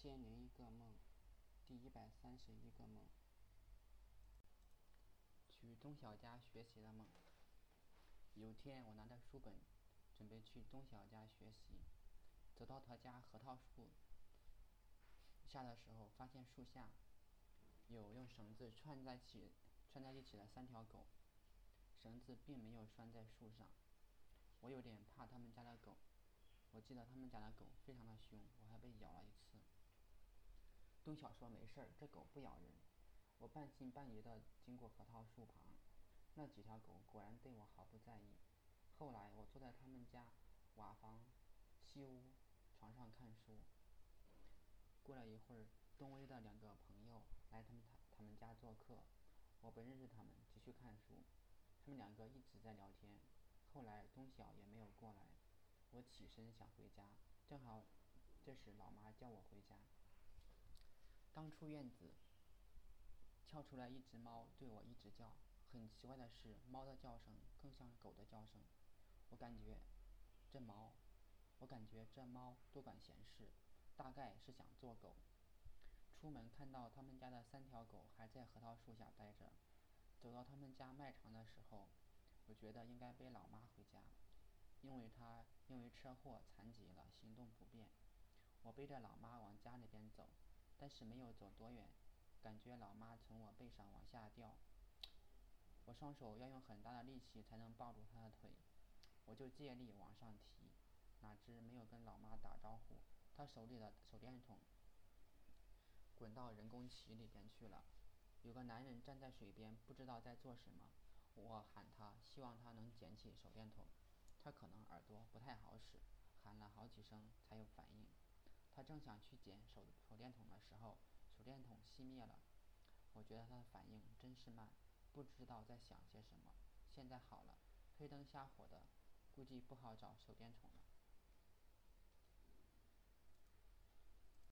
千零一个梦，第一百三十一个梦，去钟晓家学习的梦。有天，我拿着书本，准备去钟晓家学习，走到他家核桃树下的时候，发现树下有用绳子串在起串在一起的三条狗，绳子并没有拴在树上。我有点怕他们家的狗，我记得他们家的狗非常的凶，我还被。钟晓说没事儿，这狗不咬人。我半信半疑的经过核桃树旁，那几条狗果然对我毫不在意。后来我坐在他们家瓦房西屋床上看书。过了一会儿，东威的两个朋友来他们他他们家做客，我不认识他们，继续看书。他们两个一直在聊天。后来东晓也没有过来，我起身想回家，正好这时老妈叫我回家。刚出院子，跳出来一只猫，对我一直叫。很奇怪的是，猫的叫声更像狗的叫声。我感觉这猫，我感觉这猫多管闲事，大概是想做狗。出门看到他们家的三条狗还在核桃树下待着。走到他们家卖场的时候，我觉得应该背老妈回家，因为她因为车祸残疾了，行动不便。我背着老妈往家里边走。但是没有走多远，感觉老妈从我背上往下掉，我双手要用很大的力气才能抱住她的腿，我就借力往上提，哪知没有跟老妈打招呼，她手里的手电筒滚到人工池里边去了。有个男人站在水边，不知道在做什么。我喊他，希望他能捡起手电筒，他可能耳朵不太好使，喊了好几声才有反应。正想去捡手手电筒的时候，手电筒熄灭了。我觉得他的反应真是慢，不知道在想些什么。现在好了，黑灯瞎火的，估计不好找手电筒了。